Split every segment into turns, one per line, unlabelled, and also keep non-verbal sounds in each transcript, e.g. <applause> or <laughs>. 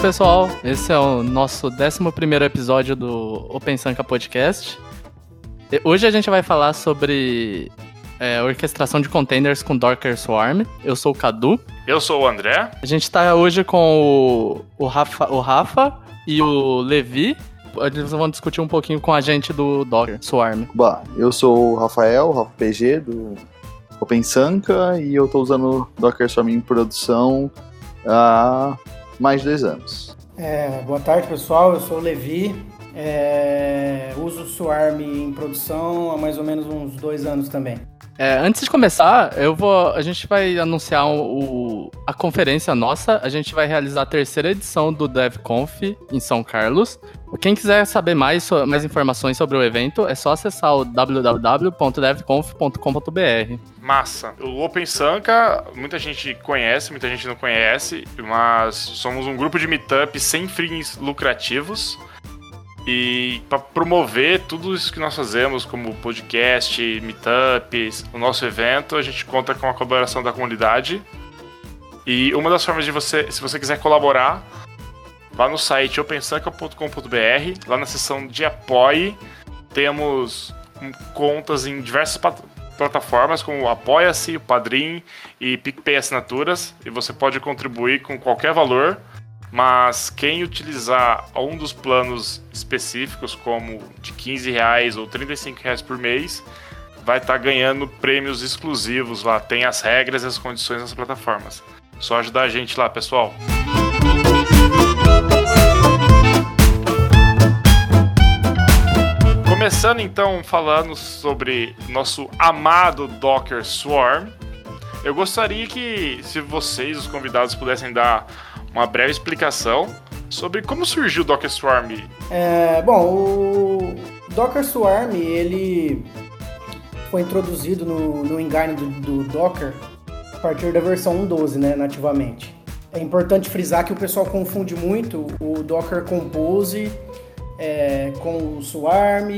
isso, pessoal. Esse é o nosso 11 episódio do Open Sanka Podcast. Hoje a gente vai falar sobre é, orquestração de containers com Docker Swarm. Eu sou o Cadu.
Eu sou o André.
A gente está hoje com o, o, Rafa, o Rafa e o Levi. Eles vão discutir um pouquinho com a gente do Docker Swarm.
Bah, eu sou o Rafael, Rafa PG, do OpenSanka, e eu estou usando Docker Swarm em produção há mais de dois anos.
É, boa tarde, pessoal. Eu sou o Levi. É, uso o Swarm em produção há mais ou menos uns dois anos também.
É, antes de começar, eu vou. A gente vai anunciar o, a conferência nossa. A gente vai realizar a terceira edição do DevConf em São Carlos. Quem quiser saber mais, mais informações sobre o evento, é só acessar o www.devconf.com.br.
Massa. O Open Sanka, muita gente conhece, muita gente não conhece, mas somos um grupo de meetup sem fins lucrativos. E para promover tudo isso que nós fazemos, como podcast, meetups, o nosso evento, a gente conta com a colaboração da comunidade. E uma das formas de você, se você quiser colaborar, vá no site opensanka.com.br, lá na seção de apoie, temos contas em diversas plataformas como Apoia-se, o Padrim e PicPay Assinaturas, e você pode contribuir com qualquer valor mas quem utilizar um dos planos específicos, como de 15 reais ou 35 reais por mês, vai estar tá ganhando prêmios exclusivos lá. Tem as regras e as condições das plataformas. Só ajudar a gente lá, pessoal. Começando então falando sobre nosso amado Docker Swarm, eu gostaria que, se vocês, os convidados, pudessem dar uma breve explicação sobre como surgiu o Docker Swarm.
É, bom, o Docker Swarm ele foi introduzido no, no engine do, do Docker a partir da versão 1.12, né, nativamente. É importante frisar que o pessoal confunde muito o Docker Compose é, com o Swarm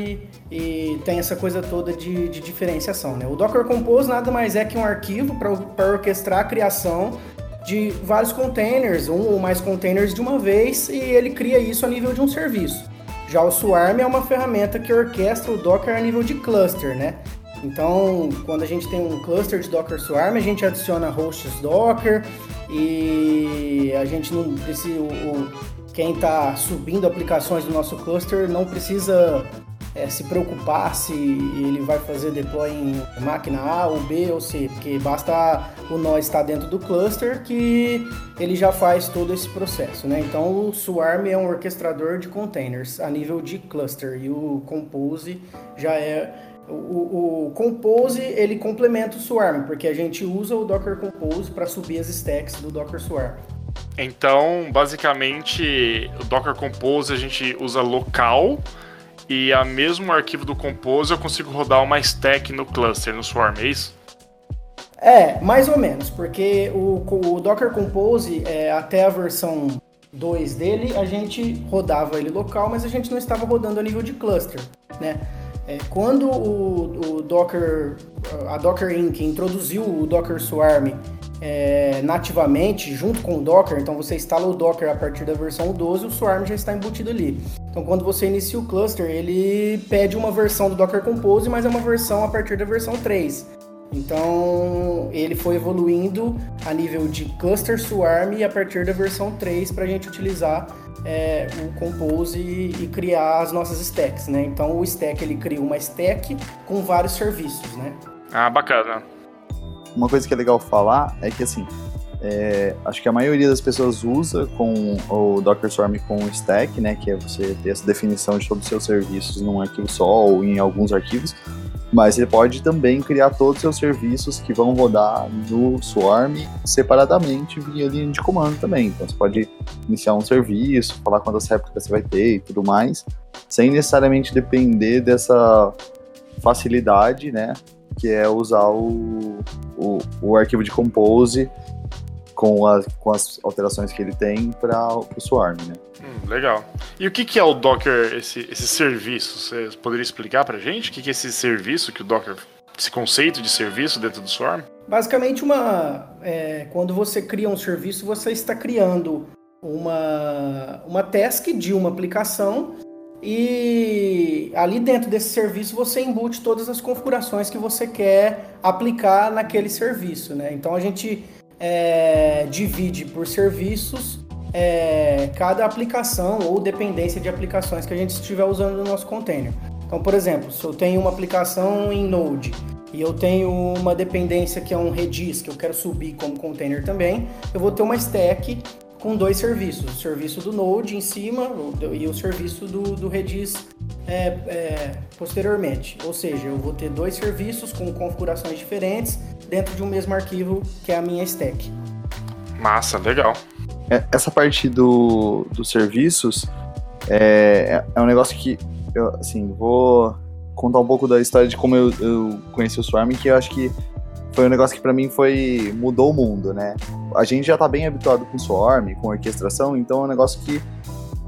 e tem essa coisa toda de, de diferenciação. Né? O Docker Compose nada mais é que um arquivo para orquestrar a criação de vários containers, um ou mais containers de uma vez, e ele cria isso a nível de um serviço. Já o Swarm é uma ferramenta que orquestra o Docker a nível de cluster, né? Então, quando a gente tem um cluster de Docker Swarm, a gente adiciona hosts Docker e a gente não precisa. O, quem está subindo aplicações do nosso cluster não precisa é, se preocupar se ele vai fazer deploy em máquina A ou B ou C, porque basta o nó estar dentro do cluster que ele já faz todo esse processo, né? Então o Swarm é um orquestrador de containers a nível de cluster e o Compose já é o, o, Compose ele complementa o Swarm, porque a gente usa o Docker Compose para subir as stacks do Docker Swarm.
Então, basicamente, o Docker Compose a gente usa local e a mesmo arquivo do Compose eu consigo rodar uma stack no cluster, no Swarm, é isso?
É, mais ou menos, porque o, o Docker Compose, é, até a versão 2 dele, a gente rodava ele local, mas a gente não estava rodando a nível de cluster, né? É, quando o, o, Docker, a Docker Inc. introduziu o Docker Swarm é, nativamente junto com o Docker, então você instala o Docker a partir da versão 12, o Swarm já está embutido ali. Então quando você inicia o cluster, ele pede uma versão do Docker Compose, mas é uma versão a partir da versão 3. Então ele foi evoluindo a nível de cluster Swarm a partir da versão 3 para a gente utilizar é, o Compose e, criar as nossas stacks, né? Então o stack ele cria uma stack com vários serviços, né?
Ah, bacana
uma coisa que é legal falar é que, assim, é, acho que a maioria das pessoas usa com o Docker Swarm com o stack, né, que é você ter essa definição de todos os seus serviços num arquivo só ou em alguns arquivos, mas você pode também criar todos os seus serviços que vão rodar no Swarm separadamente via linha de comando também. Então você pode iniciar um serviço, falar quantas réplicas você vai ter e tudo mais, sem necessariamente depender dessa facilidade, né, que é usar o, o, o arquivo de Compose com, a, com as alterações que ele tem para o Swarm, né?
Hum, legal. E o que, que é o Docker, esse, esse serviço? Você poderia explicar para gente o que, que é esse serviço que o Docker, esse conceito de serviço dentro do Swarm?
Basicamente, uma, é, quando você cria um serviço, você está criando uma, uma task de uma aplicação e ali dentro desse serviço você embute todas as configurações que você quer aplicar naquele serviço, né? Então a gente é, divide por serviços é, cada aplicação ou dependência de aplicações que a gente estiver usando no nosso container. Então, por exemplo, se eu tenho uma aplicação em Node e eu tenho uma dependência que é um Redis que eu quero subir como container também, eu vou ter uma stack com dois serviços, o serviço do Node em cima e o serviço do, do Redis é, é, posteriormente. Ou seja, eu vou ter dois serviços com configurações diferentes dentro de um mesmo arquivo que é a minha stack.
Massa, legal.
É, essa parte do, dos serviços é, é um negócio que eu, assim, vou contar um pouco da história de como eu, eu conheci o Swarm, que eu acho que foi um negócio que para mim foi mudou o mundo, né? A gente já tá bem habituado com Swarm, com orquestração, então é um negócio que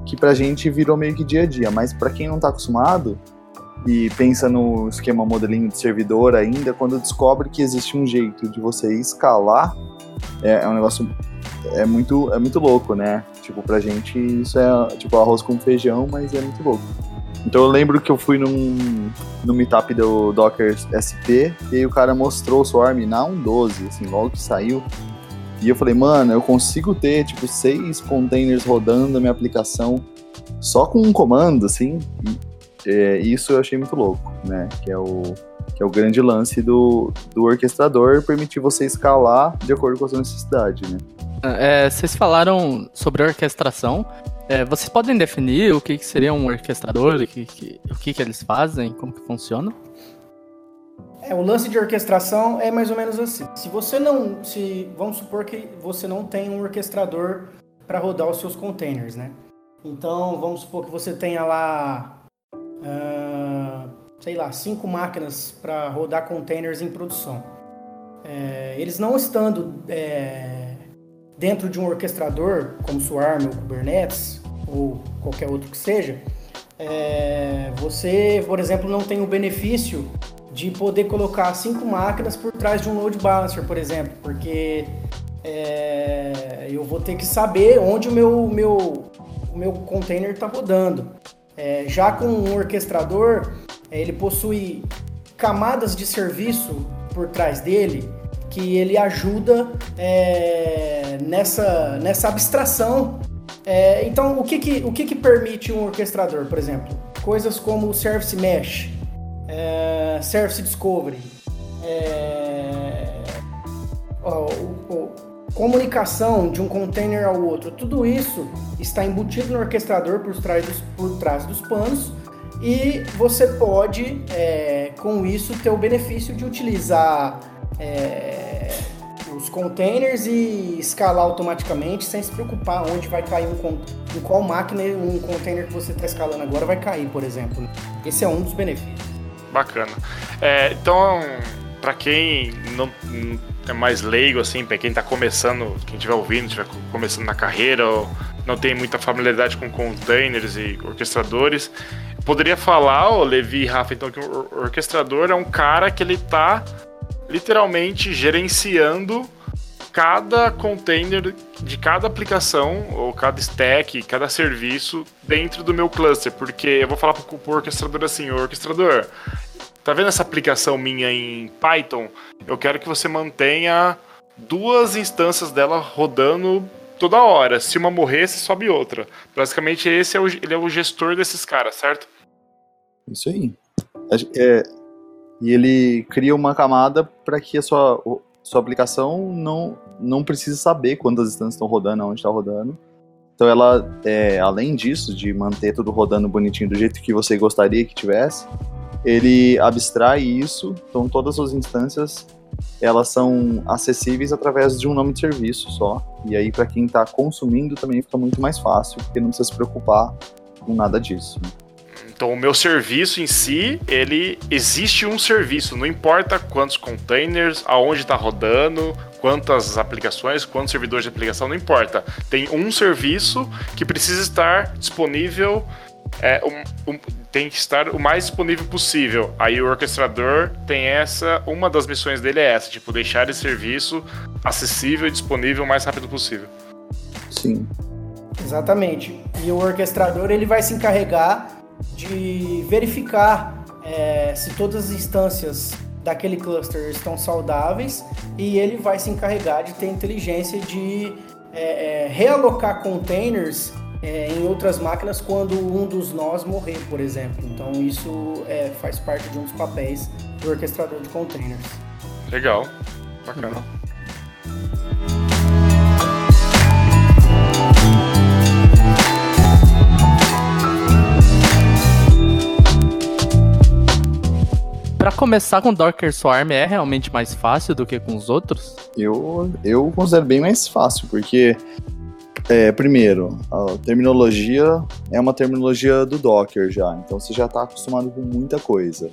que pra gente virou meio que dia a dia, mas para quem não tá acostumado e pensa no esquema modelinho de servidor ainda, quando descobre que existe um jeito de você escalar, é, é um negócio é muito é muito louco, né? Tipo, pra gente isso é tipo arroz com feijão, mas é muito louco. Então eu lembro que eu fui num, num meetup do Docker SP e aí o cara mostrou o Swarm na 1.12, assim, logo que saiu. E eu falei, mano, eu consigo ter, tipo, seis containers rodando a minha aplicação só com um comando, assim. E, é, isso eu achei muito louco, né? Que é o, que é o grande lance do, do orquestrador, permitir você escalar de acordo com a sua necessidade, né?
É, vocês falaram sobre orquestração. É, vocês podem definir o que, que seria um orquestrador, o que, que, o que, que eles fazem, como que funciona?
É, o lance de orquestração é mais ou menos assim. Se você não, se vamos supor que você não tem um orquestrador para rodar os seus containers, né? Então vamos supor que você tenha lá, uh, sei lá, cinco máquinas para rodar containers em produção. É, eles não estando é, dentro de um orquestrador, como Swarm ou Kubernetes, ou qualquer outro que seja, é, você, por exemplo, não tem o benefício de poder colocar cinco máquinas por trás de um load balancer, por exemplo, porque é, eu vou ter que saber onde o meu, meu, o meu container está rodando. É, já com um orquestrador, é, ele possui camadas de serviço por trás dele que ele ajuda é, nessa, nessa abstração. É, então, o, que, que, o que, que permite um orquestrador, por exemplo? Coisas como o Service Mesh, é, Service Discovery, é, ó, o, o, comunicação de um container ao outro, tudo isso está embutido no orquestrador por trás dos, por trás dos panos e você pode, é, com isso, ter o benefício de utilizar é, os containers e escalar automaticamente sem se preocupar onde vai cair um em qual máquina um container que você está escalando agora vai cair, por exemplo. Esse é um dos benefícios.
Bacana. É, então, para quem não, é mais leigo, assim, para quem está começando, quem estiver ouvindo, estiver começando na carreira ou não tem muita familiaridade com containers e orquestradores, poderia falar, o Levi Rafa, então, que o orquestrador é um cara que ele está literalmente gerenciando cada container de cada aplicação, ou cada stack, cada serviço dentro do meu cluster. Porque eu vou falar pro, pro orquestrador assim, o orquestrador, tá vendo essa aplicação minha em Python? Eu quero que você mantenha duas instâncias dela rodando toda hora. Se uma morrer, você sobe outra. Basicamente, esse é o, ele é o gestor desses caras, certo?
Isso aí. É, e ele cria uma camada para que a sua, sua aplicação não, não precise saber quantas instâncias estão rodando, onde está rodando. Então ela, é, além disso, de manter tudo rodando bonitinho do jeito que você gostaria que tivesse, ele abstrai isso, então todas as instâncias elas são acessíveis através de um nome de serviço só. E aí para quem está consumindo também fica muito mais fácil, porque não precisa se preocupar com nada disso.
Então, o meu serviço em si, ele existe um serviço, não importa quantos containers, aonde está rodando, quantas aplicações, quantos servidores de aplicação, não importa. Tem um serviço que precisa estar disponível, é, um, um, tem que estar o mais disponível possível. Aí o orquestrador tem essa, uma das missões dele é essa, tipo, deixar esse serviço acessível e disponível o mais rápido possível.
Sim.
Exatamente. E o orquestrador ele vai se encarregar de verificar é, se todas as instâncias daquele cluster estão saudáveis e ele vai se encarregar de ter inteligência de é, é, realocar containers é, em outras máquinas quando um dos nós morrer, por exemplo. Então isso é, faz parte de um dos papéis do orquestrador de containers.
Legal, bacana.
Para começar com Docker Swarm é realmente mais fácil do que com os outros?
Eu, eu considero bem mais fácil, porque é, primeiro, a terminologia é uma terminologia do Docker já, então você já está acostumado com muita coisa.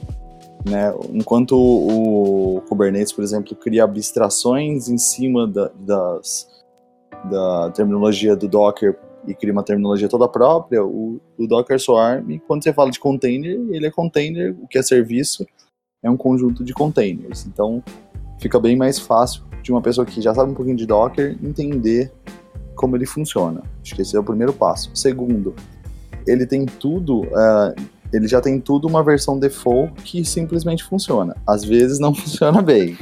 Né? Enquanto o Kubernetes, por exemplo, cria abstrações em cima da, das, da terminologia do Docker e cria uma terminologia toda própria, o, o Docker Swarm, quando você fala de container, ele é container, o que é serviço, é um conjunto de containers. Então, fica bem mais fácil de uma pessoa que já sabe um pouquinho de Docker entender como ele funciona. Acho que esse é o primeiro passo. Segundo, ele tem tudo, uh, ele já tem tudo uma versão default que simplesmente funciona. Às vezes não <laughs> funciona bem,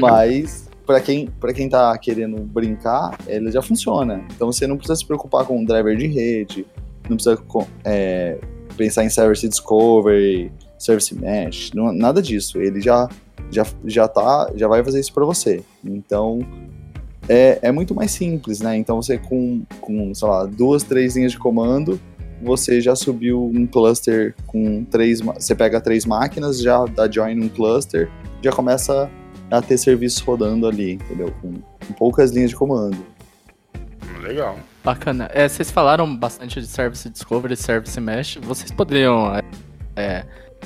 mas para quem para quem tá querendo brincar, ele já funciona. Então você não precisa se preocupar com driver de rede, não precisa é, pensar em service discovery, service mesh, não, nada disso. Ele já já já tá, já vai fazer isso para você. Então é, é muito mais simples, né? Então você com, com, sei lá, duas, três linhas de comando, você já subiu um cluster com três. Você pega três máquinas, já dá join um cluster, já começa a ter serviço rodando ali, entendeu? Com, com poucas linhas de comando.
Legal.
Bacana. É, vocês falaram bastante de Service Discovery e Service Mesh. Vocês poderiam é,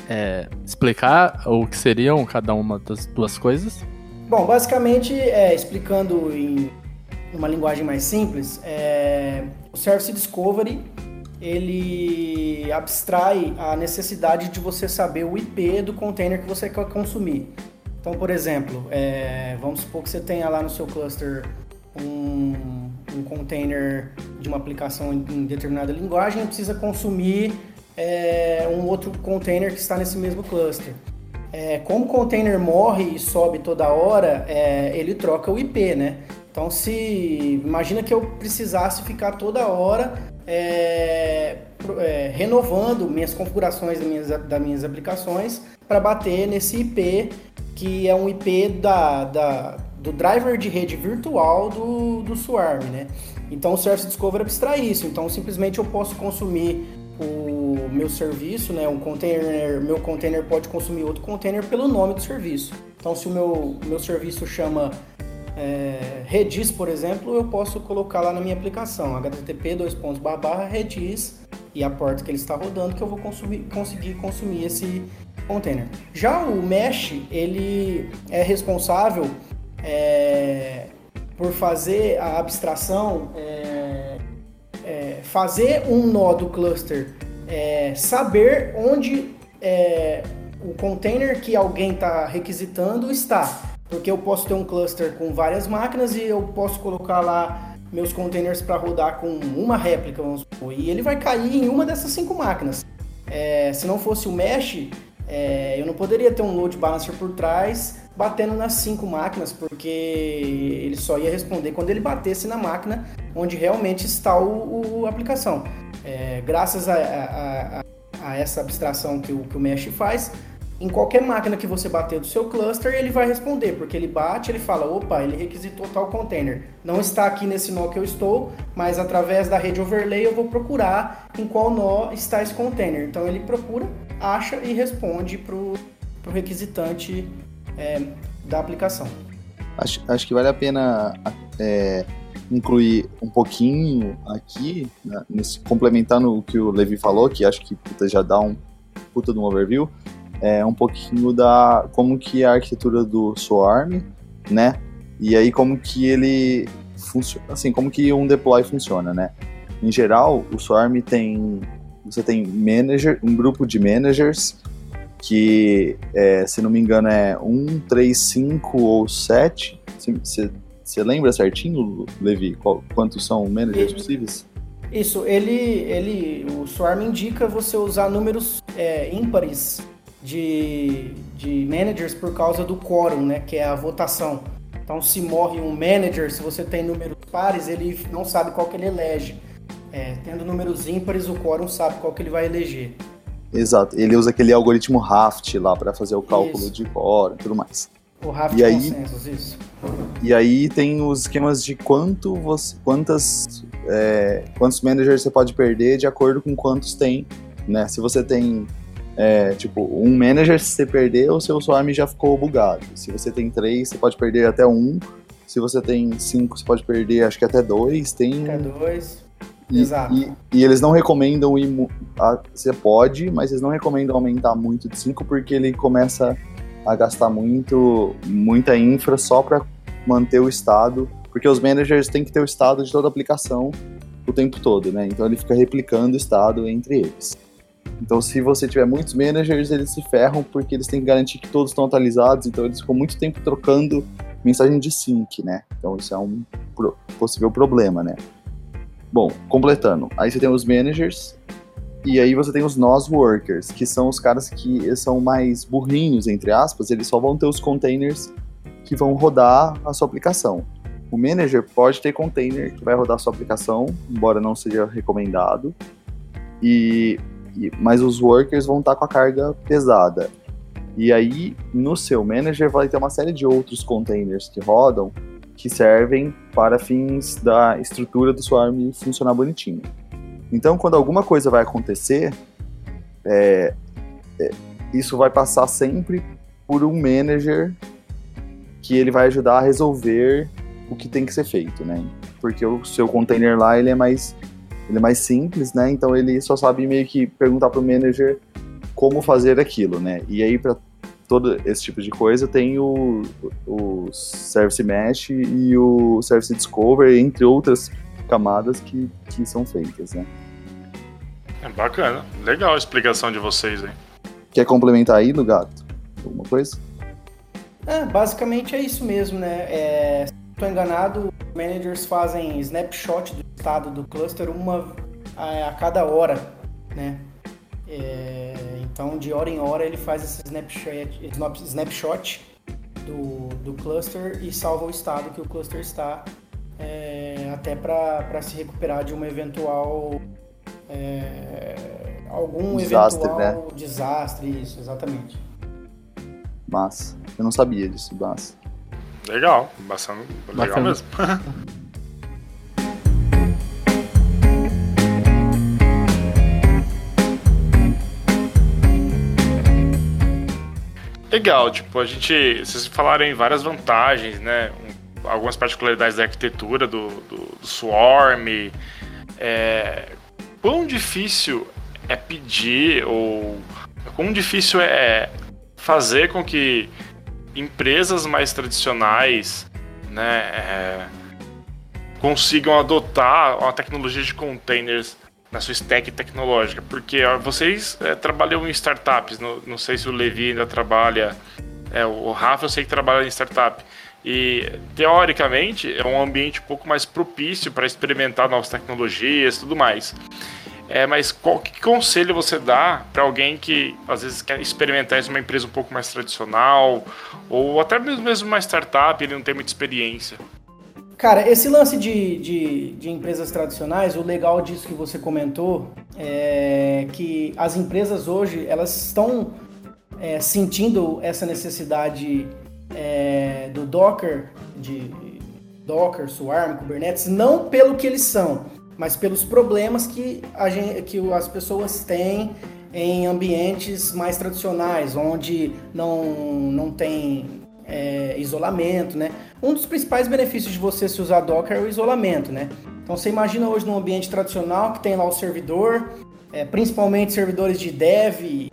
é, explicar o que seriam cada uma das duas coisas?
Bom, basicamente, é, explicando em uma linguagem mais simples, é, o Service Discovery ele abstrai a necessidade de você saber o IP do container que você quer consumir. Então, por exemplo, é, vamos supor que você tenha lá no seu cluster um, um container de uma aplicação em, em determinada linguagem e precisa consumir é, um outro container que está nesse mesmo cluster. É, como o container morre e sobe toda hora, é, ele troca o IP, né? Então, se imagina que eu precisasse ficar toda hora é, é renovando minhas configurações das minhas, das minhas aplicações para bater nesse IP que é um IP da, da, do driver de rede virtual do, do Swarm, né? Então o Service Discovery abstrai isso. Então simplesmente eu posso consumir o meu serviço, né, um container, meu container pode consumir outro container pelo nome do serviço. Então, se o meu, meu serviço chama é, Redis, por exemplo, eu posso colocar lá na minha aplicação, http redis e a porta que ele está rodando que eu vou consumir, conseguir consumir esse container. Já o Mesh, ele é responsável é, por fazer a abstração é, fazer um nó do cluster é, saber onde é, o container que alguém está requisitando está. Porque eu posso ter um cluster com várias máquinas e eu posso colocar lá meus containers para rodar com uma réplica, vamos supor, e ele vai cair em uma dessas cinco máquinas. É, se não fosse o mesh, é, eu não poderia ter um load balancer por trás batendo nas cinco máquinas, porque ele só ia responder quando ele batesse na máquina onde realmente está o, o aplicação. É, graças a, a, a, a, essa abstração que o, que o Mesh faz, em qualquer máquina que você bater do seu cluster, ele vai responder, porque ele bate, ele fala, opa, ele requisitou tal container. Não está aqui nesse nó que eu estou, mas através da rede overlay eu vou procurar em qual nó está esse container. Então ele procura, acha e responde para o requisitante é, da aplicação.
Acho, acho que vale a pena é, incluir um pouquinho aqui, né, nesse, complementando o que o Levi falou, que acho que puta, já dá um puta de um overview, é um pouquinho da como que é a arquitetura do Swarm, né? E aí como que ele funciona, assim, como que um deploy funciona, né? Em geral, o Swarm tem você tem manager, um grupo de managers que, é, se não me engano, é 1, 3, 5 ou 7. Se, se, Você lembra certinho, Levi, qual, quantos são managers possíveis?
Isso, ele, ele, o Swarm indica você usar números é, ímpares de, de managers por causa do quórum, né, que é a votação. Então, se morre um manager, se você tem números pares, ele não sabe qual que ele elege. É, tendo números ímpares, o quórum sabe qual que ele vai eleger.
Exato, ele usa aquele algoritmo Raft lá para fazer o cálculo isso. de quórum e tudo mais.
O Raft e aí, consensus, isso.
E aí tem os esquemas de quanto você, quantas, é, quantos managers você pode perder de acordo com quantos tem, né? Se você tem é, tipo, um manager, se você perder, o seu swarm já ficou bugado. Se você tem três, você pode perder até um. Se você tem cinco, você pode perder, acho que até dois. Tem...
Até dois.
E,
Exato.
E, e, eles não recomendam ir. A, você pode, mas eles não recomendam aumentar muito de 5 porque ele começa a gastar muito, muita infra só para manter o estado. Porque os managers têm que ter o estado de toda a aplicação o tempo todo, né? Então ele fica replicando o estado entre eles. Então, se você tiver muitos managers, eles se ferram porque eles têm que garantir que todos estão atualizados. Então, eles ficam muito tempo trocando mensagem de sync, né? Então, isso é um possível problema, né? Bom, completando. Aí você tem os managers e aí você tem os NOS workers, que são os caras que são mais burrinhos, entre aspas. Eles só vão ter os containers que vão rodar a sua aplicação. O manager pode ter container que vai rodar a sua aplicação, embora não seja recomendado. E mas os workers vão estar com a carga pesada. E aí, no seu manager, vai ter uma série de outros containers que rodam que servem para fins da estrutura do Swarm funcionar bonitinho. Então, quando alguma coisa vai acontecer, é, é, isso vai passar sempre por um manager que ele vai ajudar a resolver o que tem que ser feito, né? Porque o seu container lá ele é mais ele é mais simples, né? Então ele só sabe meio que perguntar para o manager como fazer aquilo, né? E aí para todo esse tipo de coisa tem o, o Service Mesh e o Service Discover, entre outras camadas que, que são feitas, né?
É bacana, legal a explicação de vocês aí.
Quer complementar aí no gato? Alguma coisa?
É, basicamente é isso mesmo, né? É, se estou enganado, managers fazem snapshot do estado do cluster uma a, a cada hora, né? É, então, de hora em hora, ele faz esse snapshot, snapshot do, do cluster e salva o estado que o cluster está, é, até para se recuperar de uma eventual. É, algum desastre, eventual né? desastre, isso, exatamente.
Massa. Eu não sabia disso, massa.
Legal, bastante legal Bacana. mesmo. <laughs> Legal, tipo, a gente. Vocês falaram em várias vantagens, né? Algumas particularidades da arquitetura do, do, do Swarm. É, quão difícil é pedir ou quão difícil é fazer com que empresas mais tradicionais né, é, consigam adotar uma tecnologia de containers na sua stack tecnológica, porque ó, vocês é, trabalham em startups, não, não, sei se o Levi ainda trabalha, é, o Rafa eu sei que trabalha em startup, e teoricamente é um ambiente um pouco mais propício para experimentar novas tecnologias e tudo mais. É, mas qual que conselho você dá para alguém que às vezes quer experimentar isso numa empresa um pouco mais tradicional ou até mesmo uma startup, ele não tem muita experiência?
Cara, esse lance de, de, de, empresas tradicionais, o legal disso que você comentou é que as empresas hoje elas estão é, sentindo essa necessidade é, do Docker, de Docker, Swarm, Kubernetes, não pelo que eles são, mas pelos problemas que, a gente, que as pessoas têm em ambientes mais tradicionais, onde não, não tem é, isolamento, né? Um dos principais benefícios de você se usar Docker é o isolamento, né? Então você imagina hoje num ambiente tradicional que tem lá o servidor, é, principalmente servidores de dev,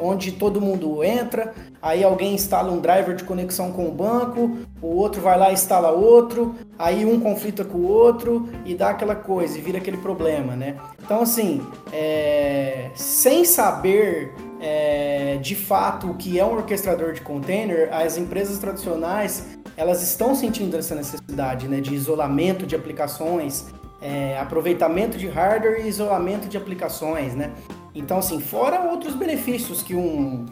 onde todo mundo entra, aí alguém instala um driver de conexão com o banco, o outro vai lá e instala outro, aí um conflita com o outro e dá aquela coisa e vira aquele problema, né? Então assim, é, sem saber é, de fato o que é um orquestrador de container, as empresas tradicionais elas estão sentindo essa necessidade né, de isolamento de aplicações, é, aproveitamento de hardware e isolamento de aplicações, né? Então, assim, fora outros benefícios que um,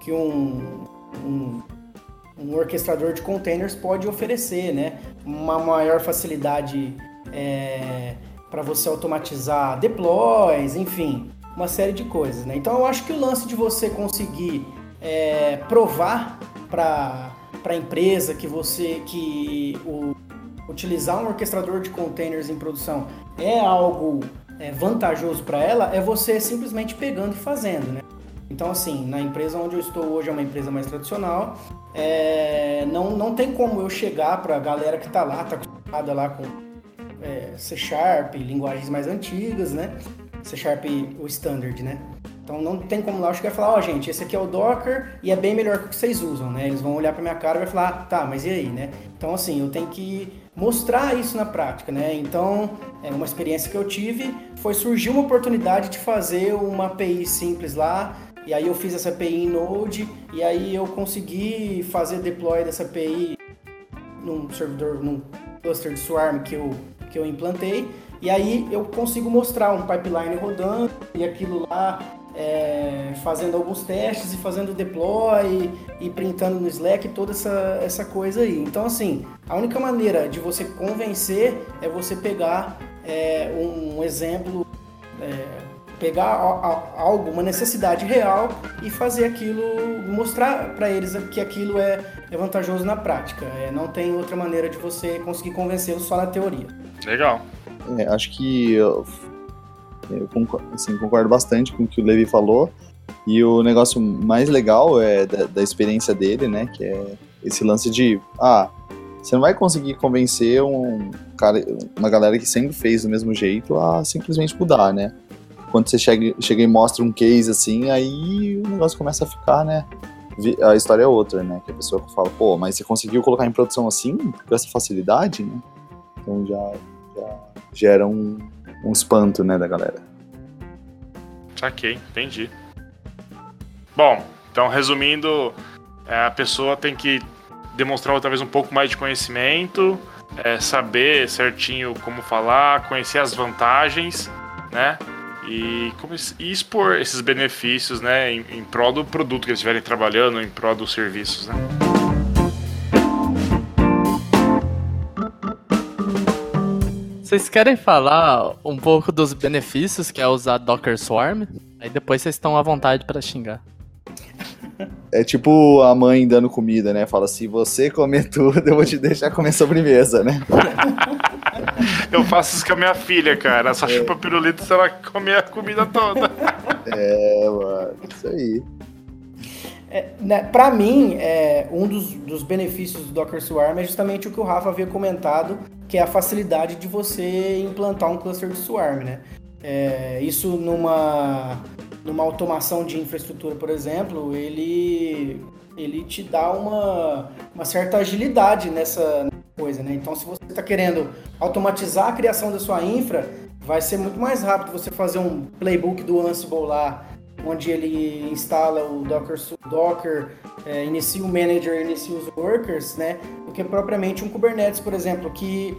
que um, um, um orquestrador de containers pode oferecer, né? Uma maior facilidade é, para você automatizar deploys, enfim, uma série de coisas, né? Então, eu acho que o lance de você conseguir é, provar para a empresa que você que o, utilizar um orquestrador de containers em produção é algo é, vantajoso para ela, é você simplesmente pegando e fazendo, né? Então, assim, na empresa onde eu estou hoje é uma empresa mais tradicional, é, não, não tem como eu chegar para a galera que está lá, está acostumada lá com é, C Sharp, linguagens mais antigas, né? C Sharp, o standard, né? Então não tem como lá eu chegar e falar, ó, oh, gente, esse aqui é o Docker e é bem melhor que o que vocês usam, né? Eles vão olhar para minha cara e vai falar, tá, mas e aí, né? Então assim, eu tenho que mostrar isso na prática, né? Então, é uma experiência que eu tive foi surgir uma oportunidade de fazer uma API simples lá, e aí eu fiz essa API em Node, e aí eu consegui fazer deploy dessa API num servidor, num cluster de Swarm que eu, que eu implantei, e aí eu consigo mostrar um pipeline rodando e aquilo lá é, fazendo alguns testes e fazendo deploy e, printando no Slack toda essa, essa coisa aí. Então, assim, a única maneira de você convencer é você pegar é, um exemplo, é, pegar algo, uma necessidade real e fazer aquilo, mostrar para eles que aquilo é, é vantajoso na prática. É, não tem outra maneira de você conseguir convencê-los só na teoria.
Legal.
É, acho que eu concordo, assim, concordo bastante com o que o Levi falou. E o negócio mais legal é da, da, experiência dele, né? Que é esse lance de, ah, você não vai conseguir convencer um cara, uma galera que sempre fez do mesmo jeito a simplesmente mudar, né? Quando você chega, chega e mostra um case assim, aí o negócio começa a ficar, né? A história é outra, né? Que a pessoa fala, pô, mas você conseguiu colocar em produção assim, com essa facilidade, né? Então já, já gera um, um espanto, né, da galera.
Saquei, entendi. Bom, então resumindo, é, a pessoa tem que demonstrar talvez um pouco mais de conhecimento, é, saber certinho como falar, conhecer as vantagens, né? E, e expor esses benefícios, né, em, em prol do produto que eles estiverem trabalhando, em prol dos serviços, né?
Vocês querem falar um pouco dos benefícios que é usar Docker Swarm? Aí depois vocês estão à vontade para xingar.
É tipo a mãe dando comida, né? Fala, se você comer tudo, eu vou te deixar comer sobremesa, né? <laughs>
eu faço isso com a minha filha, cara. Ela só é. chupa pirulito se ela comer a comida toda.
é, mano, isso aí.
É, né, para mim, é, um dos, dos, benefícios do Docker Swarm é justamente o que o Rafa havia comentado, que é a facilidade de você implantar um cluster de Swarm, né? É, isso numa, numa automação de infraestrutura, por exemplo, ele, ele te dá uma, uma certa agilidade nessa coisa, né? Então, se você está querendo automatizar a criação da sua infra, vai ser muito mais rápido você fazer um playbook do Ansible lá onde ele instala o Docker, Docker é, inicia o manager, inicia os workers, né? Do que propriamente um Kubernetes, por exemplo, que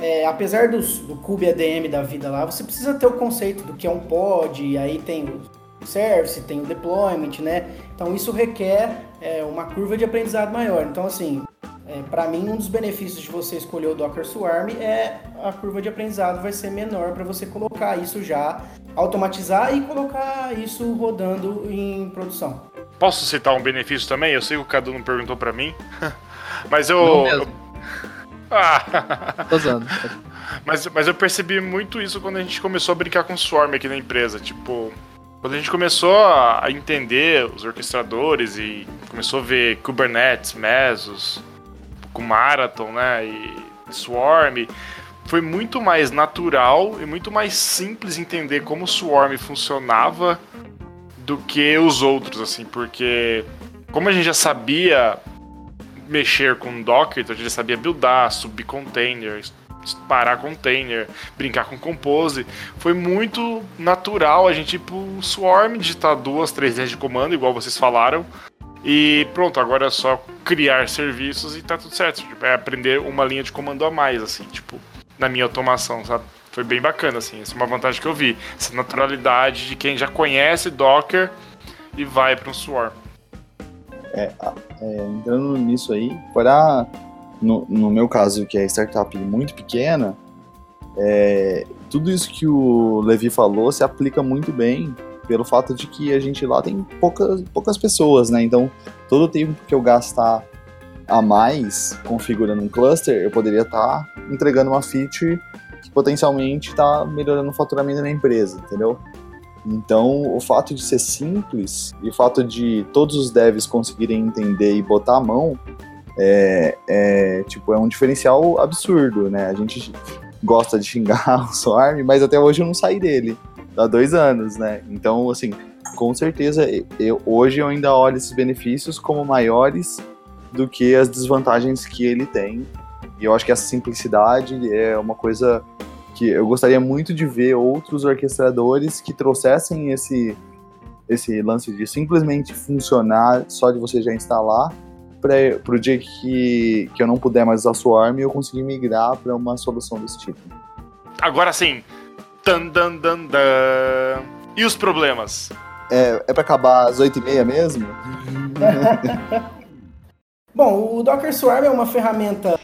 é, apesar dos, do kubeadm da vida lá, você precisa ter o conceito do que é um pod, e aí tem o service, tem o deployment, né? Então isso requer é, uma curva de aprendizado maior. Então assim, é, para mim um dos benefícios de você escolher o Docker Swarm é a curva de aprendizado vai ser menor para você colocar isso já automatizar e colocar isso rodando em produção.
Posso citar um benefício também? Eu sei que o Cadu não perguntou para mim, <laughs> mas eu. eu... <laughs>
Ah. Tô usando.
mas, mas eu percebi muito isso quando a gente começou a brincar com Swarm aqui na empresa. Tipo, quando a gente começou a entender os orquestradores e começou a ver Kubernetes, Mesos, com Marathon, né? E Swarm foi muito mais natural e muito mais simples entender como o Swarm funcionava do que os outros, assim, porque como a gente já sabia mexer com Docker, então a gente já sabia buildar, subir containers, parar container, brincar com Compose, foi muito natural a gente ir pro Swarm, digitar duas, três linhas de comando, igual vocês falaram, E pronto, agora é só criar serviços e tá tudo certo. Tipo, é aprender uma linha de comando a mais, assim, tipo, na minha automação, sabe? Foi bem bacana, assim. Essa é uma vantagem que eu vi. Essa naturalidade de quem já conhece Docker e vai para um Swarm.
É, é, entrando nisso aí, para no, no, meu caso, que é startup muito pequena, é, tudo isso que o Levi falou se aplica muito bem pelo fato de que a gente lá tem poucas, poucas pessoas, né? Então, todo o tempo que eu gastar a mais configurando um cluster, eu poderia estar tá entregando uma feature que potencialmente está melhorando o faturamento da empresa, entendeu? Então, o fato de ser simples e o fato de todos os devs conseguirem entender e botar a mão é, é, tipo, é um diferencial absurdo, né? A gente gosta de xingar <laughs> o Swarm, mas até hoje eu não saí dele. Há dois anos, né? Então, assim, com certeza, eu, hoje eu ainda olho esses benefícios como maiores do que as desvantagens que ele tem. E eu acho que essa simplicidade é uma coisa que eu gostaria muito de ver outros orquestradores que trouxessem esse, esse lance de simplesmente funcionar só de você já instalar para o dia que, que eu não puder mais usar Swarm eu conseguir migrar para uma solução desse tipo.
Agora sim. Dan, dan, dan, dan. E os problemas?
É, é para acabar às 8h30 mesmo? <laughs>
Bom, o Docker Swarm é uma ferramenta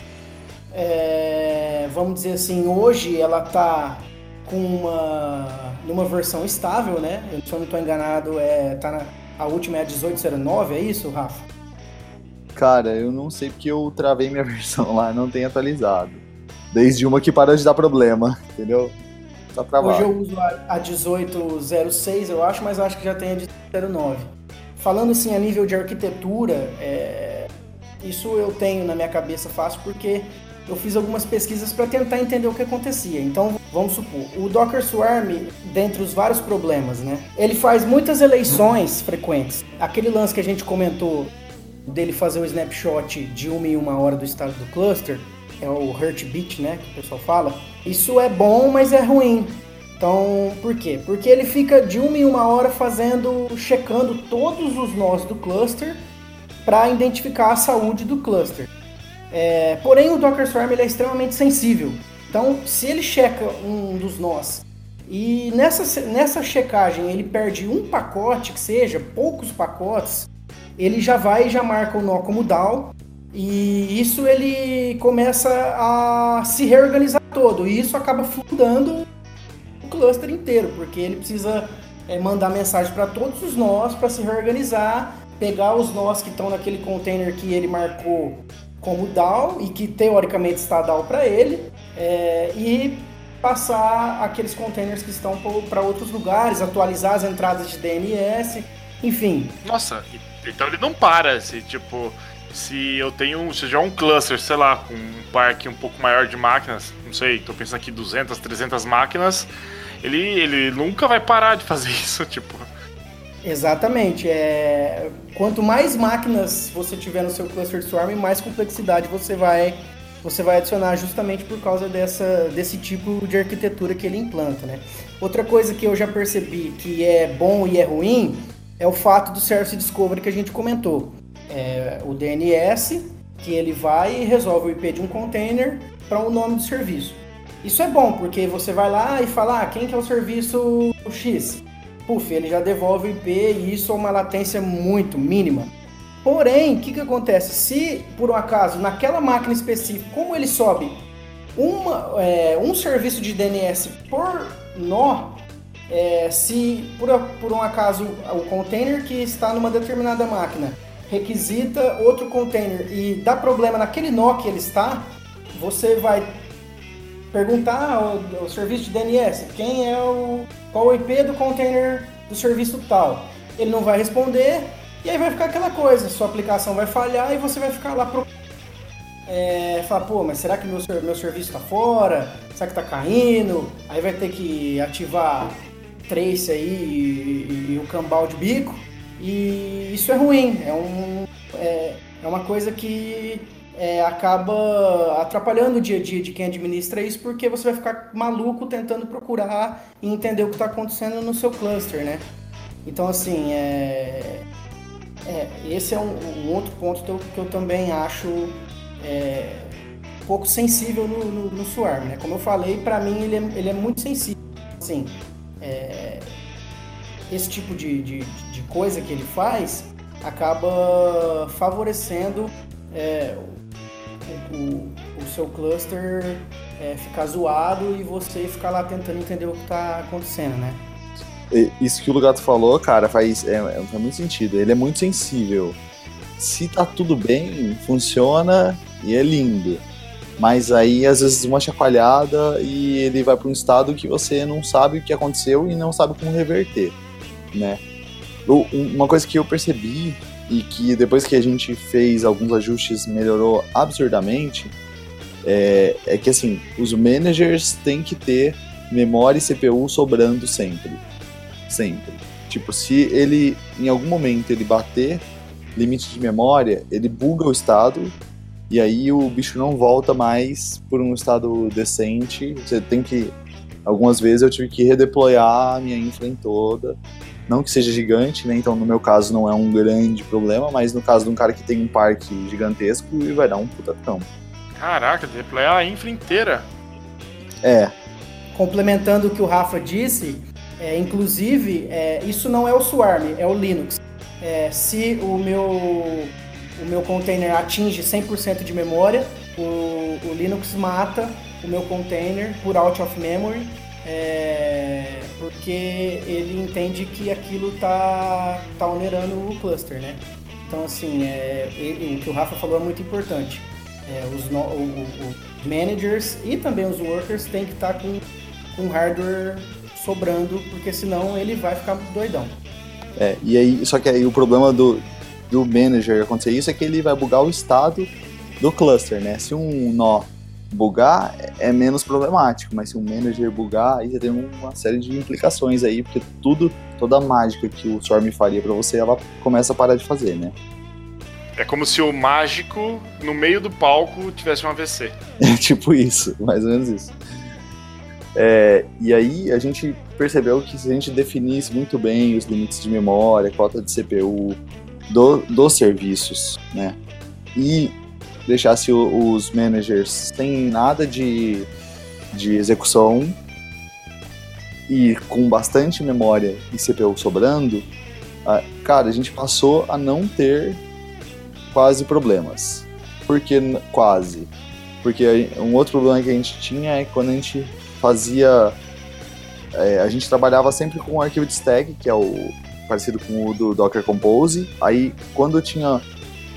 é vamos dizer assim, hoje ela está com uma numa versão estável, né? Eu, se eu não estou enganado, é tá na, a última é a 1809, é isso, Rafa?
Cara, eu não sei porque eu travei minha <laughs> versão lá, não tem atualizado. Desde uma que parou de dar problema, entendeu?
Hoje eu uso a, a 1806, eu acho, mas acho que já tem a 1809. Falando assim a nível de arquitetura, é, isso eu tenho na minha cabeça fácil porque eu fiz algumas pesquisas para tentar entender o que acontecia. Então, vamos supor, o Docker Swarm, dentre os vários problemas, né? Ele faz muitas eleições frequentes. Aquele lance que a gente comentou dele fazer o snapshot de uma em uma hora do estado do cluster, é o heartbeat, né, que o pessoal fala. Isso é bom, mas é ruim. Então, por quê? Porque ele fica de uma em uma hora fazendo, checando todos os nós do cluster para identificar a saúde do cluster. É, porém, o Docker Swarm ele é extremamente sensível. Então, se ele checa um dos nós e nessa, nessa checagem ele perde um pacote, que seja, poucos pacotes, ele já vai e já marca o nó como down e isso ele começa a se reorganizar todo e isso acaba fundando o cluster inteiro, porque ele precisa é, mandar mensagem para todos os nós para se reorganizar, pegar os nós que estão naquele container que ele marcou como DAO e que teoricamente está DAO para ele é, e passar aqueles containers que estão para outros lugares, atualizar as entradas de DNS, enfim.
Nossa, então ele não para, se tipo, se eu tenho, se já um cluster, sei lá, com um parque um pouco maior de máquinas, não sei, estou pensando aqui 200, 300 máquinas, ele, ele nunca vai parar de fazer <laughs> isso, tipo.
Exatamente. É... Quanto mais máquinas você tiver no seu cluster Swarm, mais complexidade você vai, você vai adicionar justamente por causa dessa, desse tipo de arquitetura que ele implanta. Né? Outra coisa que eu já percebi que é bom e é ruim é o fato do Service Discovery que a gente comentou. É o DNS, que ele vai e resolve o IP de um container para o um nome do serviço. Isso é bom, porque você vai lá e fala ah, quem que é o serviço X puf, ele já devolve o IP e isso é uma latência muito mínima. Porém, o que, que acontece? Se por um acaso naquela máquina específica, como ele sobe uma, é, um serviço de DNS por nó, é, se por, por um acaso o container que está numa determinada máquina requisita outro container e dá problema naquele nó que ele está, você vai perguntar ao, ao serviço de DNS quem é o qual o IP do container do serviço tal. Ele não vai responder e aí vai ficar aquela coisa, sua aplicação vai falhar e você vai ficar lá pro é, falar, pô, mas será que meu, meu serviço está fora? Será que está caindo? Aí vai ter que ativar trace aí e, e, e o cambal de bico. E isso é ruim, é, um, é, é uma coisa que é, acaba atrapalhando o dia a dia de quem administra isso, porque você vai ficar maluco tentando procurar e entender o que está acontecendo no seu cluster, né? Então, assim, é, é, esse é um, um outro ponto que eu, que eu também acho é, um pouco sensível no, no, no Swarm, né? Como eu falei, para mim ele é, ele é muito sensível. Assim, é, esse tipo de, de, de, coisa que ele faz acaba favorecendo é, o, o, o, seu cluster é, ficar zoado e você ficar lá tentando entender o que está acontecendo, né?
Isso que o Lugato falou, cara, faz, é, é, faz muito sentido. Ele é muito sensível. Se tá tudo bem, funciona e é lindo. Mas aí, às vezes, uma chacoalhada e ele vai para um estado que você não sabe o que aconteceu e não sabe como reverter, né? Uma coisa que eu percebi e que depois que a gente fez alguns ajustes melhorou absurdamente é, é que, assim, os managers têm que ter memória e CPU sobrando sempre sempre. Tipo, se ele em algum momento ele bater limite de memória, ele buga o estado e aí o bicho não volta mais por um estado decente. Você tem que algumas vezes eu tive que redeployar a minha infra em toda. Não que seja gigante, né? Então no meu caso não é um grande problema, mas no caso de um cara que tem um parque gigantesco, ele vai dar um puta trampo.
Caraca, deployar a infra inteira.
É.
Complementando o que o Rafa disse, é, inclusive, é, isso não é o Swarm, é o Linux. É, se o meu, o meu container atinge 100% de memória, o, o, Linux mata o meu container por out of memory, é, porque ele entende que aquilo está tá onerando o cluster, né? Então, assim, é, o que o Rafa falou é muito importante. É, os no, o, managers e também os workers têm que estar tá com, com hardware sobrando, porque senão ele vai ficar doidão.
É, e aí, só que aí o problema do, do manager acontecer isso é que ele vai bugar o estado do cluster, né? Se um nó bugar, é menos problemático, mas se um manager bugar, aí você tem uma série de implicações aí, porque tudo, toda a mágica que o Swarm faria para você, ela começa a parar de fazer, né?
É como se o mágico, no meio do palco, tivesse um AVC. <laughs>
É tipo isso, mais ou menos isso. É, e aí a gente percebeu que se a gente definisse muito bem os limites de memória, cota de CPU do, dos serviços, né? E deixasse os managers sem nada de, de execução e com bastante memória e CPU sobrando, cara, a gente passou a não ter quase problemas. Por que quase? Porque um outro problema que a gente tinha é quando a gente fazia. É, a gente trabalhava sempre com o arquivo de stack, que é o parecido com o do Docker Compose. Aí, quando tinha.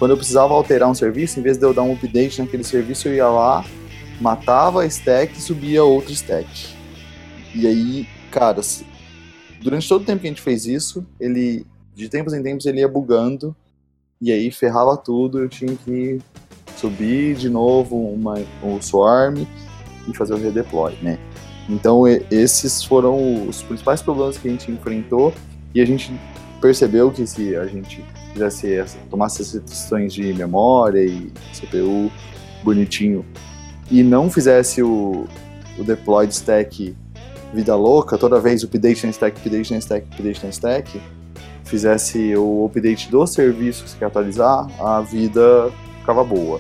Quando eu precisava alterar um serviço, em vez de eu dar um update naquele serviço, eu ia lá, matava a stack e subia outro stack. E aí, cara, durante todo o tempo que a gente fez isso, ele, de tempos em tempos, ele ia bugando, e aí ferrava tudo, eu tinha que subir de novo uma, um swarm e fazer o redeploy, né? Então, esses foram os principais problemas que a gente enfrentou e a gente percebeu que se a gente fizesse essa, tomasse essas restrições de memória e CPU bonitinho e não fizesse o, o deploy de stack vida louca, toda vez update na stack, update na stack, update na stack, fizesse o update dos serviços que atualizar, a vida ficava boa.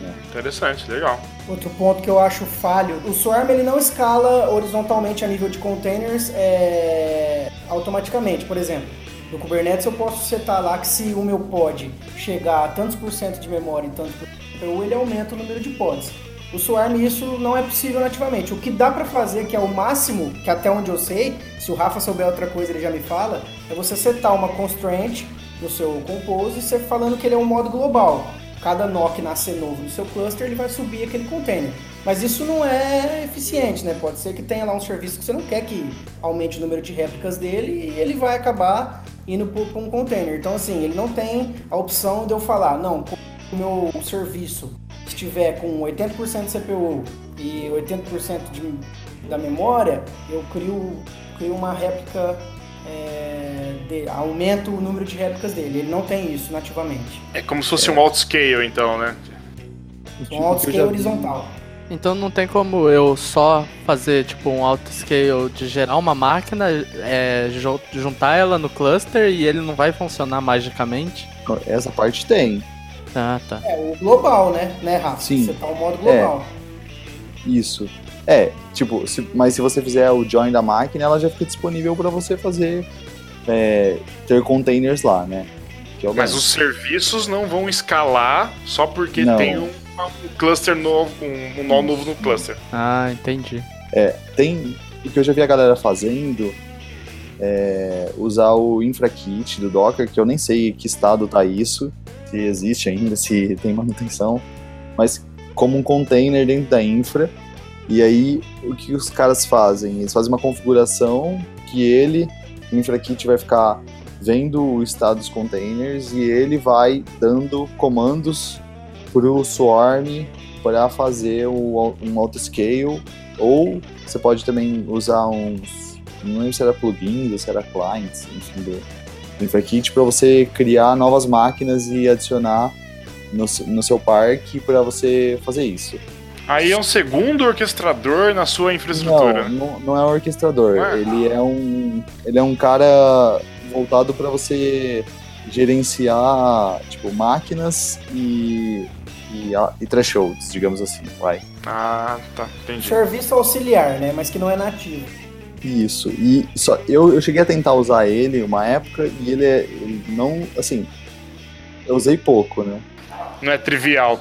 Né? Interessante, legal.
Outro ponto que eu acho falho, o Swarm ele não escala horizontalmente a nível de containers é, automaticamente. Por exemplo, no Kubernetes eu posso setar lá que se o meu pod chegar a tantos por cento de memória em tantos por cento, ele aumenta o número de pods. O Swarm isso não é possível nativamente. O que dá para fazer, que é o máximo, que até onde eu sei, se o Rafa souber outra coisa ele já me fala, é você setar uma constraint no seu Compose, você falando que ele é um modo global cada nó que nascer novo no seu cluster, ele vai subir aquele container. Mas isso não é eficiente, né? Pode ser que tenha lá um serviço que você não quer que aumente o número de réplicas dele e ele vai acabar indo para um container. Então, assim, ele não tem a opção de eu falar, não, o meu serviço estiver com 80% de CPU e 80% de, da memória, eu crio, crio uma réplica é, de, aumenta o número de réplicas dele. Ele não tem isso nativamente.
É como se fosse é. um outscale, então, né?
Um outscale horizontal.
Então não tem como eu só fazer tipo um autoscale de gerar uma máquina, é, juntar ela no cluster e ele não vai funcionar magicamente?
Essa parte tem.
Ah, tá.
É, o global, né? Né, Rafa?
Sim.
Você tá o modo global.
É. Isso. É, tipo, se, mas se você fizer o join da máquina, ela já fica disponível para você fazer é, ter containers lá, né?
É mas os serviços não vão escalar só porque não. tem um, um, cluster novo, um, um nó novo no cluster.
Ah, entendi.
É, tem. O que eu já vi a galera fazendo é usar o InfraKit do Docker, que eu nem sei que estado tá isso, se existe ainda, se tem manutenção, mas como um container dentro da infra. E aí, o que os caras fazem? Eles fazem uma configuração que ele, o InfraKit, vai ficar vendo o estado dos containers e ele vai dando comandos para o Swarm para fazer o, um autoscale, ou você pode também usar uns, não lembro se era plugins ou se era clients, enfim, do, do InfraKit, para você criar novas máquinas e adicionar no, no seu parque para você fazer isso.
Aí é um segundo orquestrador na sua infraestrutura.
Não, não, não é um orquestrador. Ah. Ele é um, ele é um cara voltado para você gerenciar tipo máquinas e e, e thresholds, digamos assim, vai.
Ah, tá, entendi.
Serviço auxiliar, né, mas que não é nativo.
Isso. E só eu, eu cheguei a tentar usar ele uma época e ele é ele não, assim, eu usei pouco, né?
Não é trivial.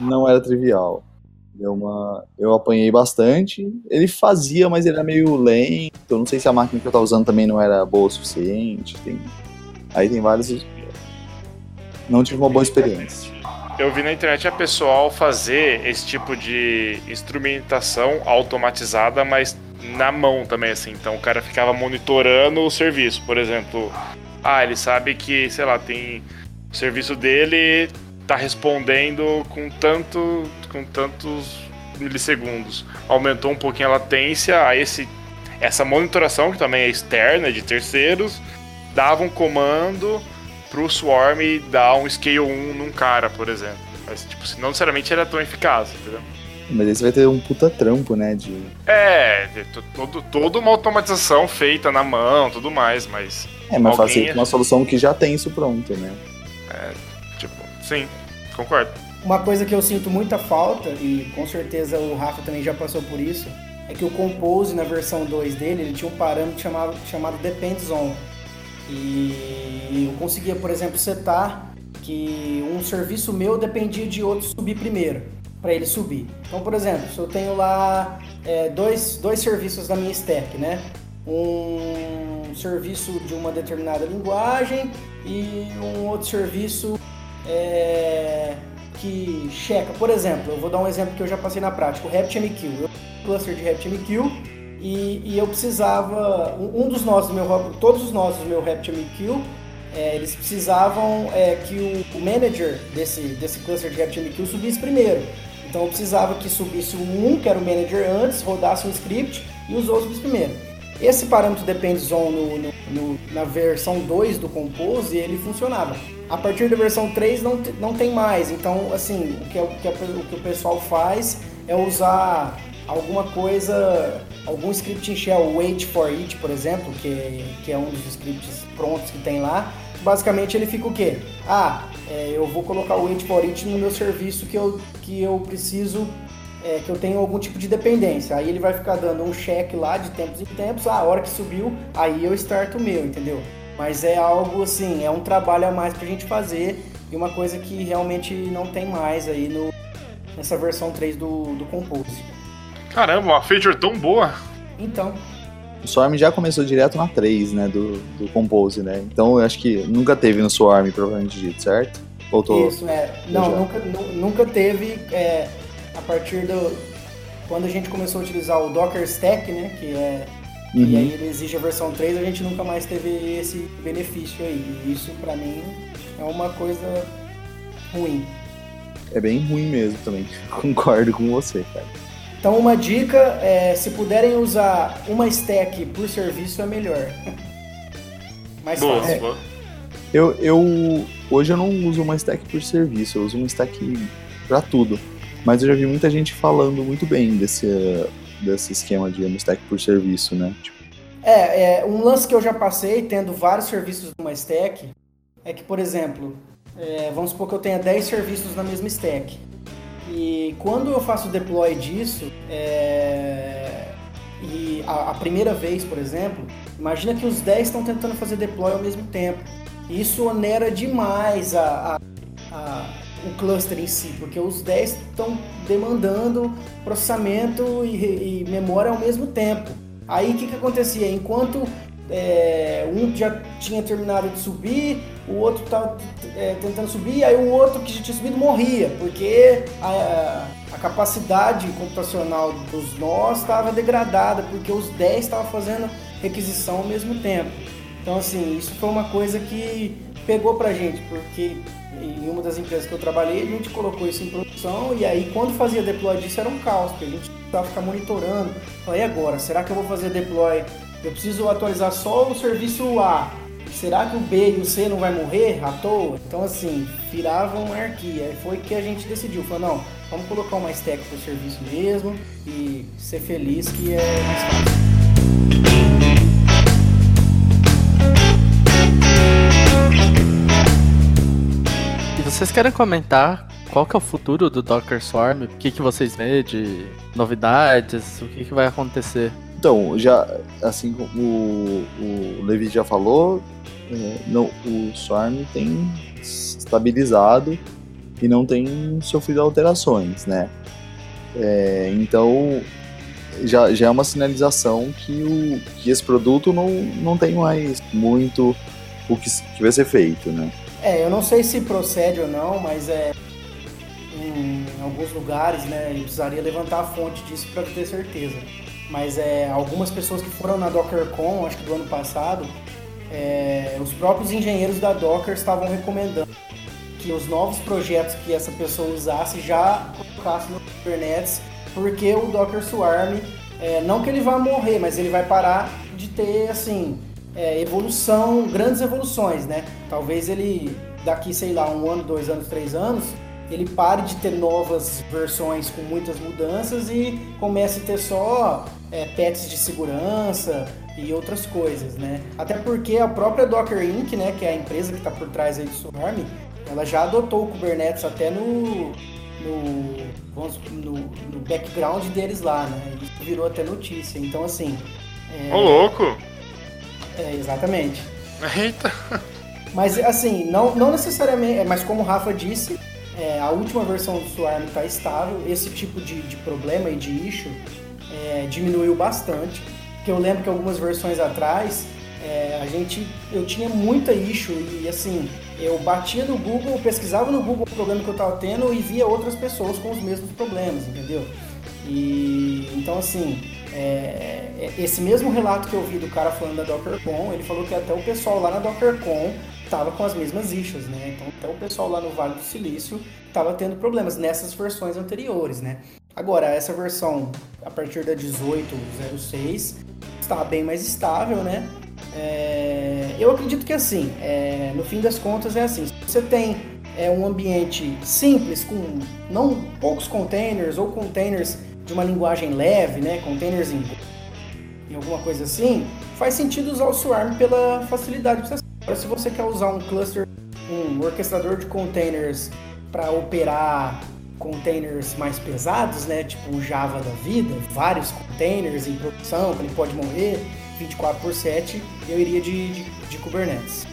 não era trivial. Deu uma, eu apanhei bastante. Ele fazia, mas ele era meio lento. Eu não sei se a máquina que eu tava usando também não era boa o suficiente. Tem, aí tem vários. Não tive uma boa experiência.
Eu vi na internet a pessoal fazer esse tipo de instrumentação automatizada, mas na mão também, assim. Então o cara ficava monitorando o serviço. Por exemplo, ah, ele sabe que, sei lá, tem. O serviço dele tá respondendo com tanto com tantos milissegundos. Aumentou um pouquinho a latência, a esse essa monitoração que também é externa de terceiros dava um comando pro Swarm dar um scale 1 num cara, por exemplo. Mas, tipo, não necessariamente era tão eficaz, entendeu?
Mas aí você vai ter um puta trampo, né? De...
É, todo, toda uma automatização feita na mão, tudo mais, mas.
É, mas alguém... uma solução que já tem isso pronto, né?
É, tipo, sim, concordo.
Uma coisa que eu sinto muita falta, e com certeza o Rafa também já passou por isso, é que o Compose na versão 2 dele, ele tinha um parâmetro chamado, chamado Depends On. E eu conseguia, por exemplo, setar que um serviço meu dependia de outro subir primeiro, para ele subir. Então, por exemplo, se eu tenho lá é, dois, dois serviços na minha stack, né? Um serviço de uma determinada linguagem e um outro serviço é, que checa. Por exemplo, eu vou dar um exemplo que eu já passei na prática, o RaptMQ. Eu tenho um cluster de RaptMQ e, e eu precisava, um dos nós do meu, todos os nós do meu RaptMQ, é, eles precisavam é, que o, manager desse, desse cluster de RaptMQ subisse primeiro. Então eu precisava que subisse um, que era o manager antes, rodasse um script e os outros primeiro. Esse parâmetro depends on no, no, no, na versão 2 do Compose, ele funcionava. A partir da versão 3 não, não tem mais, então assim, o que, é, o, que é, o que o pessoal faz é usar alguma coisa, algum script em shell, wait for it, por exemplo, que, que é um dos scripts prontos que tem lá. Basicamente ele fica o quê? Ah, é, eu vou colocar o wait for it no meu serviço que eu, que eu preciso é, que eu tenho algum tipo de dependência. Aí ele vai ficar dando um check lá de tempos em tempos, ah, a hora que subiu, aí eu starto o meu, entendeu? Mas é algo assim, é um trabalho a mais pra gente fazer e uma coisa que realmente não tem mais aí no, nessa versão 3 do, do Compose.
Caramba, uma feature tão boa!
Então.
O Swarm já começou direto na 3, né, do, do Compose, né? Então eu acho que nunca teve no Swarm, provavelmente dito, certo?
Voltou. Isso, é. Não, nunca, nunca teve. É, a partir do. Quando a gente começou a utilizar o Docker Stack, né? Que é Uhum. E aí ele exige a versão 3, a gente nunca mais teve esse benefício aí. E isso para mim é uma coisa ruim.
É bem ruim mesmo também. <laughs> Concordo com você, cara.
Então uma dica é se puderem usar uma stack por serviço é melhor. <laughs> Mais
boa,
fácil.
Boa.
Eu, eu hoje eu não uso uma stack por serviço, eu uso uma stack para tudo. Mas eu já vi muita gente falando muito bem desse, desse esquema de stack por serviço, né? Tipo...
É, é, um lance que eu já passei, tendo vários serviços numa stack, é que, por exemplo, é, vamos supor que eu tenha 10 serviços na mesma stack. E quando eu faço deploy disso, é, e a, a, primeira vez, por exemplo, imagina que os 10 estão tentando fazer deploy ao mesmo tempo. Isso onera demais a, a, a o cluster em si, porque os 10 estão demandando processamento e, e, memória ao mesmo tempo. Aí o que, que acontecia? Enquanto é, um já tinha terminado de subir, o outro estava é, tentando subir, aí o outro que já tinha subido morria, porque a, a capacidade computacional dos nós estava degradada, porque os 10 estavam fazendo requisição ao mesmo tempo. Então, assim, isso foi uma coisa que pegou pra gente, porque em uma das empresas que eu trabalhei, a gente colocou isso em produção e aí quando fazia deploy disso era um caos, porque a gente precisava ficar monitorando. Falei, agora, será que eu vou fazer deploy? Eu preciso atualizar só o serviço A. Será que o B e o C não vai morrer à toa? Então assim, virava uma anarquia. Aí foi que a gente decidiu, falou, não, vamos colocar uma stack pro serviço mesmo e ser feliz que é mais fácil.
vocês querem comentar qual que é o futuro do Docker Swarm? O que, que vocês veem de novidades? O que, que vai acontecer?
Então, já assim como o, o Levi já falou, é, não, o Swarm tem estabilizado e não tem sofrido alterações, né? É, então já, já é uma sinalização que, o, que esse produto não, não tem mais muito o que, que vai ser feito, né?
É, eu não sei se procede ou não, mas é em alguns lugares, né, eu precisaria levantar a fonte disso para ter certeza. Mas é algumas pessoas que foram na DockerCon, acho que do ano passado, é, os próprios engenheiros da Docker estavam recomendando que os novos projetos que essa pessoa usasse já colocasse no Kubernetes, porque o Docker Swarm, é, não que ele vá morrer, mas ele vai parar de ter assim é, evolução, grandes evoluções, né? Talvez ele, daqui, sei lá, um ano, dois anos, três anos, ele pare de ter novas versões com muitas mudanças e comece a ter só é, pets de segurança e outras coisas, né? Até porque a própria Docker Inc., né, que é a empresa que está por trás aí do Swarm, ela já adotou o Kubernetes até no, no, vamos, no, no background deles lá, né? Isso virou até notícia. Então, assim...
É... Ô, louco!
É, exatamente.
Eita!
Mas assim, não, não necessariamente, é, mas como o Rafa disse, é, a última versão do Swarm está estável, esse tipo de, de problema e de issue é, diminuiu bastante. Porque eu lembro que algumas versões atrás é, a gente, eu tinha muita issue e assim, eu batia no Google, pesquisava no Google o problema que eu estava tendo e via outras pessoas com os mesmos problemas, entendeu? E então assim, é, é, esse mesmo relato que eu vi do cara falando da DockerCon, ele falou que até o pessoal lá na DockerCon estava com as mesmas issues, né? Então até o pessoal lá no Vale do Silício estava tendo problemas nessas versões anteriores, né? Agora, essa versão a partir da 18.06 está bem mais estável, né? É, eu acredito que assim, é, no fim das contas é assim, se você tem é, um ambiente simples, com não poucos containers ou containers de uma linguagem leve, né, containers em, em alguma coisa assim, faz sentido usar o Swarm pela facilidade de Agora, se você quer usar um cluster, um orquestrador de containers para operar containers mais pesados, né, tipo o Java da vida, vários containers em produção, que ele pode morrer 24 por 7, eu iria de, de, de Kubernetes.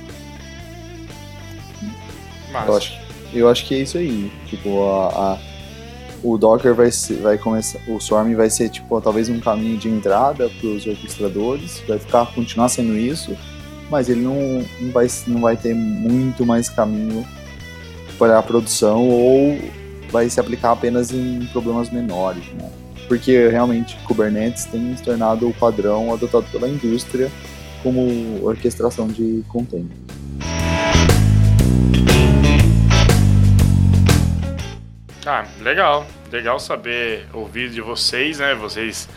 Eu acho, eu acho que é isso aí. Tipo, a, a o Docker vai, ser, vai começar, o Swarm vai ser tipo talvez um caminho de entrada para os orquestradores, vai ficar continuar sendo isso, mas ele não, não, vai, não vai ter muito mais caminho para a produção ou vai se aplicar apenas em problemas menores, né? Porque realmente Kubernetes tem se tornado o padrão adotado pela indústria como orquestração de container.
Ah, legal. Legal saber, ouvir de vocês, né? Vocês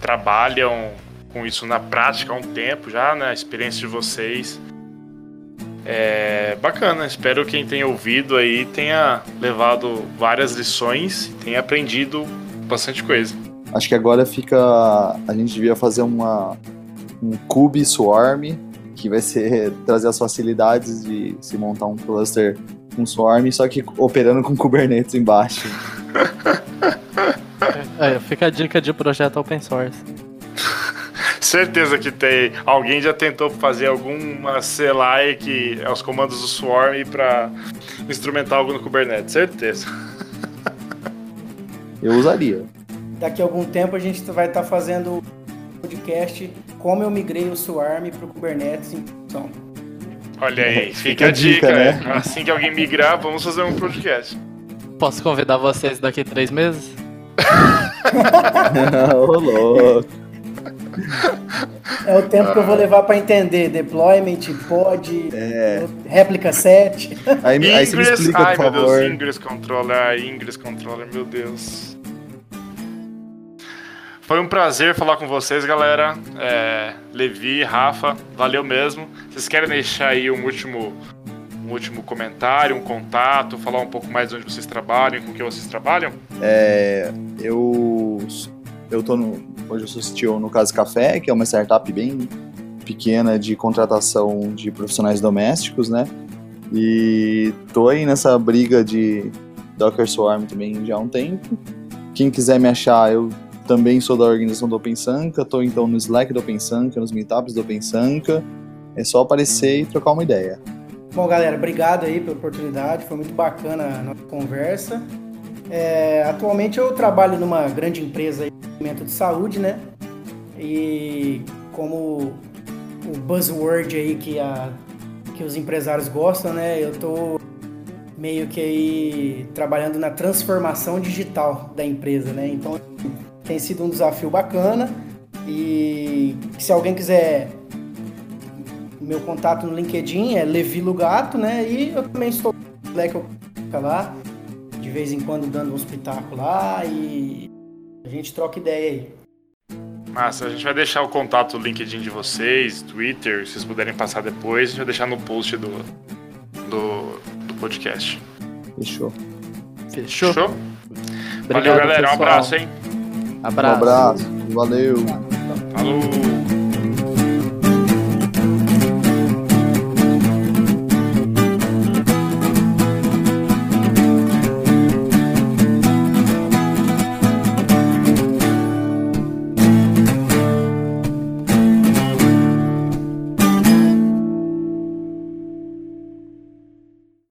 trabalham com isso na prática há um tempo já, né? A experiência de vocês. É bacana, espero que quem tenha ouvido aí tenha levado várias lições, tenha aprendido bastante coisa.
Acho que agora fica. A gente devia fazer uma, um Cube Swarm, que vai ser <laughs> trazer as facilidades de se montar um cluster com Swarm, só que operando com <laughs> Kubernetes embaixo.
É, fica a dica de projeto open source.
Certeza que tem. Alguém já tentou fazer alguma CLI que é os comandos do Swarm para instrumentar algo no Kubernetes. Certeza.
Eu usaria.
Daqui a algum tempo a gente vai estar fazendo podcast como eu migrei o Swarm para o Kubernetes em função.
Olha aí, fica, fica a dica, dica né? Assim que alguém migrar, vamos fazer um podcast.
Posso convidar vocês daqui a três meses? <laughs>
Ô, louco.
É o tempo que eu vou levar para entender deployment, pod, é. réplica set. <laughs>
Aí, Ingress, aí você me explica,
ai,
por
meu Deus, Ingress Controller, Ingress Controller, meu Deus. Foi um prazer falar com vocês, galera. É, Levi, Rafa, valeu mesmo. Vocês querem deixar aí um último, um último comentário, um contato, falar um pouco mais de onde vocês trabalham, com que vocês trabalham?
É, eu eu tô no, hoje eu sou CTO no Casa Café, que é uma startup bem pequena de contratação de profissionais domésticos, né? E tô aí nessa briga de Docker Swarm também já há um tempo. Quem quiser me achar, eu também sou da organização do OpenSanka, estou então no Slack do OpenSanka, nos meetups do OpenSanka. É só aparecer e trocar uma ideia.
Bom, galera, obrigado aí pela oportunidade, foi muito bacana a nossa conversa. É, atualmente eu trabalho numa grande empresa de saúde, né? E como o buzzword aí que, a, que os empresários gostam, né? Eu tô meio que aí trabalhando na transformação digital da empresa, né? Então tem sido um desafio bacana e se alguém quiser meu contato no LinkedIn é Levi Lugato, né? E eu também estou no lá, de vez em quando dando um espetáculo lá e a gente troca ideia aí.
Massa, a gente vai deixar o contato, o LinkedIn de vocês, Twitter, se vocês puderem passar depois, a gente vai deixar no post do, do, do podcast.
Fechou.
Fechou?
Fechou? Valeu, galera. Pessoal. Um abraço, hein?
Abraço.
Um abraço. Valeu.
Falou.